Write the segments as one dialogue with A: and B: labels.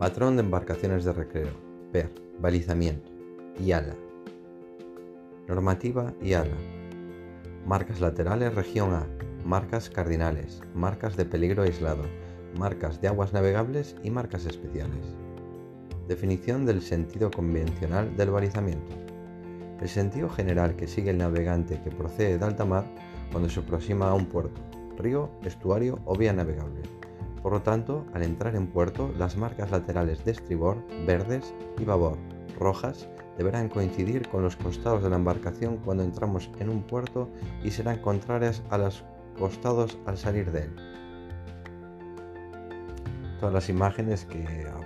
A: Patrón de embarcaciones de recreo. PER. Balizamiento. IALA. Normativa IALA. Marcas laterales región A. Marcas cardinales. Marcas de peligro aislado. Marcas de aguas navegables y marcas especiales. Definición del sentido convencional del balizamiento. El sentido general que sigue el navegante que procede de alta mar cuando se aproxima a un puerto, río, estuario o vía navegable por lo tanto, al entrar en puerto, las marcas laterales de estribor, verdes, y babor, rojas, deberán coincidir con los costados de la embarcación cuando entramos en un puerto y serán contrarias a los costados al salir de él. Todas las imágenes que ah,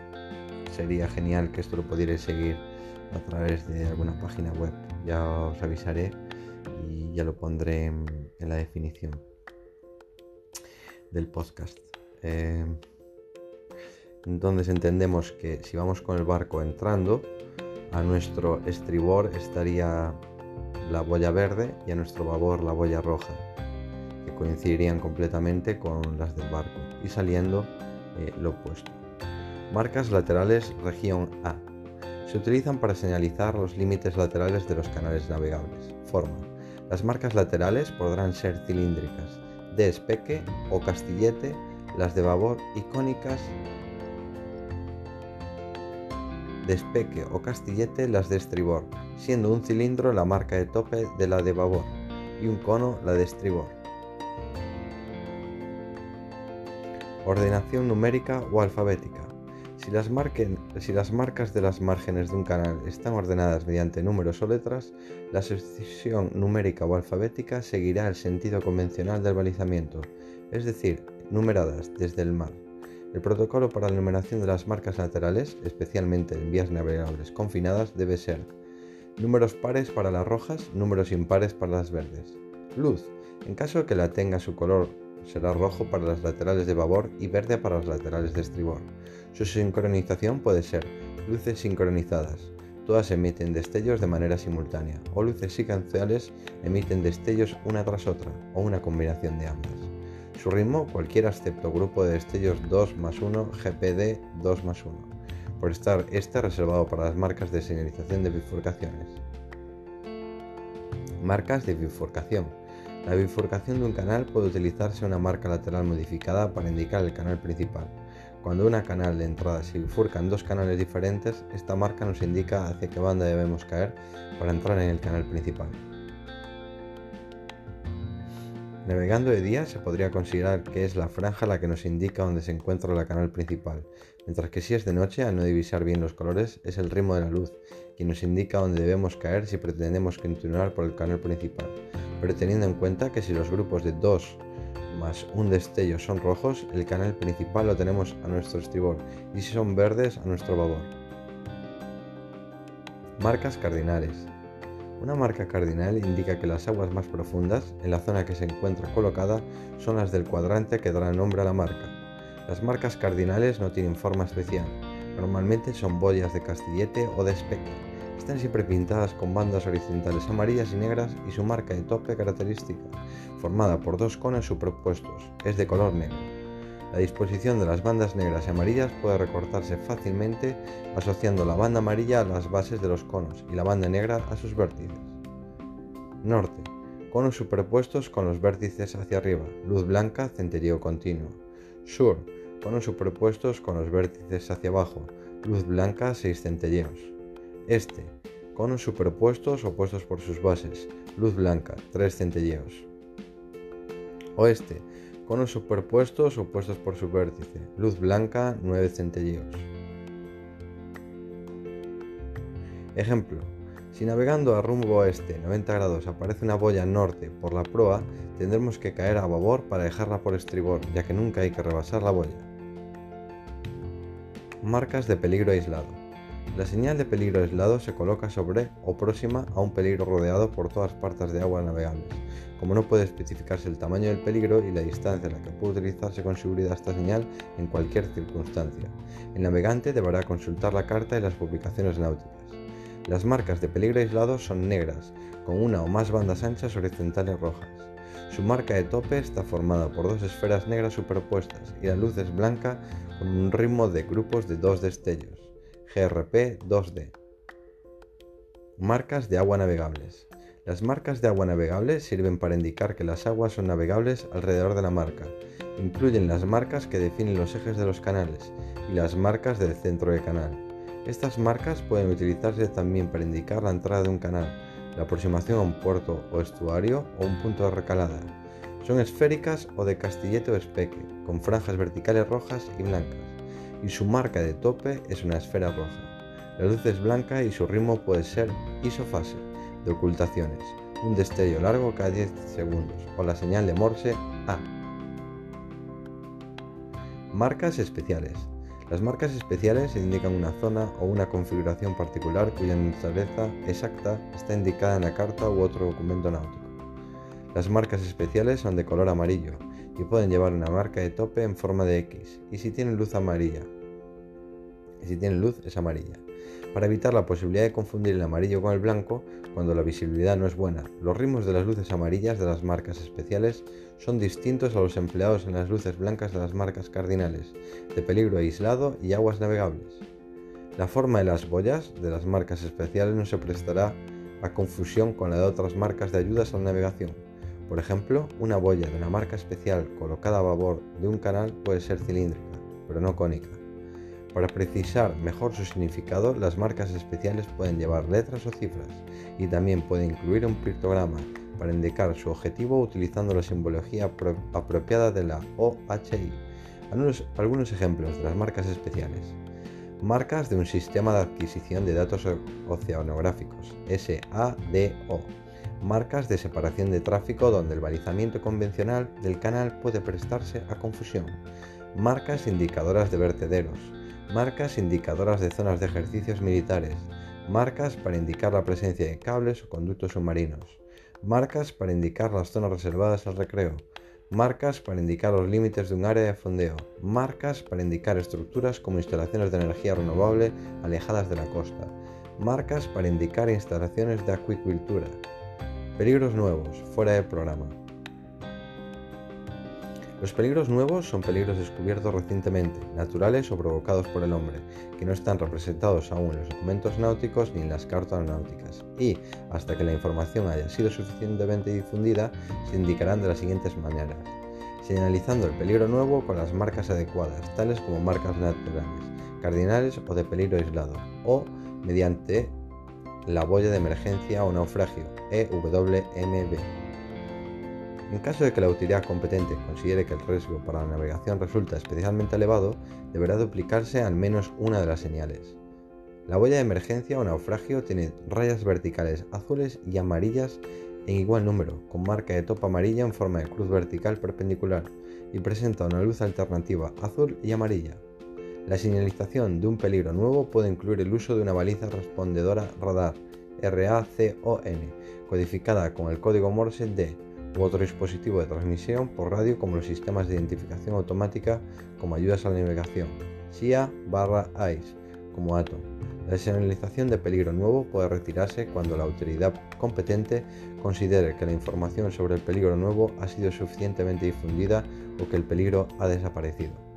A: sería genial que esto lo pudierais seguir a través de alguna página web. Ya os avisaré y ya lo pondré en la definición del podcast. Eh, entonces entendemos que si vamos con el barco entrando, a nuestro estribor estaría la boya verde y a nuestro babor la boya roja, que coincidirían completamente con las del barco, y saliendo eh, lo opuesto. Marcas laterales región A. Se utilizan para señalizar los límites laterales de los canales navegables. Forma. Las marcas laterales podrán ser cilíndricas, de espeque o castillete las de babor icónicas de espeque o castillete las de estribor, siendo un cilindro la marca de tope de la de babor y un cono la de estribor. Ordenación numérica o alfabética. Si las, si las, marcas de las márgenes de un canal están ordenadas mediante números o letras, la sucesión numérica o alfabética seguirá el sentido convencional del balizamiento, es decir, numeradas desde el mar. El protocolo para la numeración de las marcas laterales, especialmente en vías navegables confinadas, debe ser números pares para las rojas, números impares para las verdes. Luz, en caso de que la tenga su color será rojo para las laterales de babor y verde para las laterales de estribor. Su sincronización puede ser luces sincronizadas, todas emiten destellos de manera simultánea, o luces secuenciales emiten destellos una tras otra, o una combinación de ambas. Su ritmo cualquiera excepto grupo de destellos 2 más 1 GPD 2 más 1, por estar este reservado para las marcas de señalización de bifurcaciones. Marcas de bifurcación. La bifurcación de un canal puede utilizarse una marca lateral modificada para indicar el canal principal. Cuando una canal de entrada se bifurca en dos canales diferentes, esta marca nos indica hacia qué banda debemos caer para entrar en el canal principal. Navegando de día se podría considerar que es la franja la que nos indica dónde se encuentra la canal principal, mientras que si es de noche, al no divisar bien los colores, es el ritmo de la luz, quien nos indica dónde debemos caer si pretendemos continuar por el canal principal, pero teniendo en cuenta que si los grupos de 2 más un destello son rojos, el canal principal lo tenemos a nuestro estribor y si son verdes a nuestro babor. Marcas cardinales. Una marca cardinal indica que las aguas más profundas, en la zona que se encuentra colocada, son las del cuadrante que dará nombre a la marca. Las marcas cardinales no tienen forma especial, normalmente son boyas de castillete o de espeque. Están siempre pintadas con bandas horizontales amarillas y negras y su marca de tope característica, formada por dos conos superpuestos, es de color negro. La disposición de las bandas negras y amarillas puede recortarse fácilmente asociando la banda amarilla a las bases de los conos y la banda negra a sus vértices. Norte. Conos superpuestos con los vértices hacia arriba, luz blanca, centelleo continuo. Sur. Conos superpuestos con los vértices hacia abajo, luz blanca, 6 centelleos. Este. Conos superpuestos opuestos por sus bases, luz blanca, 3 centelleos. Oeste conos superpuestos opuestos por su vértice, luz blanca 9 centelleos. Ejemplo, si navegando a rumbo oeste 90 grados aparece una boya norte por la proa, tendremos que caer a babor para dejarla por estribor, ya que nunca hay que rebasar la boya. Marcas de peligro aislado. La señal de peligro aislado se coloca sobre o próxima a un peligro rodeado por todas partes de agua navegables, como no puede especificarse el tamaño del peligro y la distancia en la que puede utilizarse con seguridad esta señal en cualquier circunstancia. El navegante deberá consultar la carta y las publicaciones náuticas. Las marcas de peligro aislado son negras, con una o más bandas anchas horizontales rojas. Su marca de tope está formada por dos esferas negras superpuestas y la luz es blanca con un ritmo de grupos de dos destellos, GRP 2D. Marcas de agua navegables. Las marcas de agua navegables sirven para indicar que las aguas son navegables alrededor de la marca. Incluyen las marcas que definen los ejes de los canales y las marcas del centro de canal. Estas marcas pueden utilizarse también para indicar la entrada de un canal, la aproximación a un puerto o estuario o un punto de recalada. Son esféricas o de castillete o espeque, con franjas verticales rojas y blancas, y su marca de tope es una esfera roja. La luz es blanca y su ritmo puede ser isofase, de ocultaciones, un destello largo cada 10 segundos, o la señal de Morse A. Marcas especiales. Las marcas especiales indican una zona o una configuración particular cuya naturaleza exacta está indicada en la carta u otro documento náutico. Las marcas especiales son de color amarillo y pueden llevar una marca de tope en forma de X, y si tienen luz amarilla, y si tienen luz es amarilla para evitar la posibilidad de confundir el amarillo con el blanco cuando la visibilidad no es buena. Los ritmos de las luces amarillas de las marcas especiales son distintos a los empleados en las luces blancas de las marcas cardinales, de peligro aislado y aguas navegables. La forma de las boyas de las marcas especiales no se prestará a confusión con la de otras marcas de ayudas a la navegación. Por ejemplo, una boya de una marca especial colocada a babor de un canal puede ser cilíndrica, pero no cónica. Para precisar mejor su significado, las marcas especiales pueden llevar letras o cifras y también puede incluir un pictograma para indicar su objetivo utilizando la simbología apropiada de la OHI. Algunos, ejemplos de las marcas especiales. Marcas de un sistema de adquisición de datos oceanográficos, SADO. Marcas de separación de tráfico donde el balizamiento convencional del canal puede prestarse a confusión. Marcas indicadoras de vertederos. Marcas indicadoras de zonas de ejercicios militares, marcas para indicar la presencia de cables o conductos submarinos, marcas para indicar las zonas reservadas al recreo, marcas para indicar los límites de un área de fondeo, marcas para indicar estructuras como instalaciones de energía renovable alejadas de la costa, marcas para indicar instalaciones de acuicultura. Peligros nuevos, fuera del programa. Los peligros nuevos son peligros descubiertos recientemente, naturales o provocados por el hombre, que no están representados aún en los documentos náuticos ni en las cartas náuticas, y, hasta que la información haya sido suficientemente difundida, se indicarán de las siguientes maneras. Señalizando el peligro nuevo con las marcas adecuadas, tales como marcas naturales, cardinales o de peligro aislado, o mediante la boya de emergencia o naufragio, EWMB. En caso de que la autoridad competente considere que el riesgo para la navegación resulta especialmente elevado, deberá duplicarse al menos una de las señales. La boya de emergencia o naufragio tiene rayas verticales azules y amarillas en igual número, con marca de topa amarilla en forma de cruz vertical perpendicular, y presenta una luz alternativa azul y amarilla. La señalización de un peligro nuevo puede incluir el uso de una baliza respondedora radar RACON, codificada con el código Morse D u otro dispositivo de transmisión por radio como los sistemas de identificación automática como ayudas a la navegación, SIA barra ICE como ATOM. La señalización de peligro nuevo puede retirarse cuando la autoridad competente considere que la información sobre el peligro nuevo ha sido suficientemente difundida o que el peligro ha desaparecido.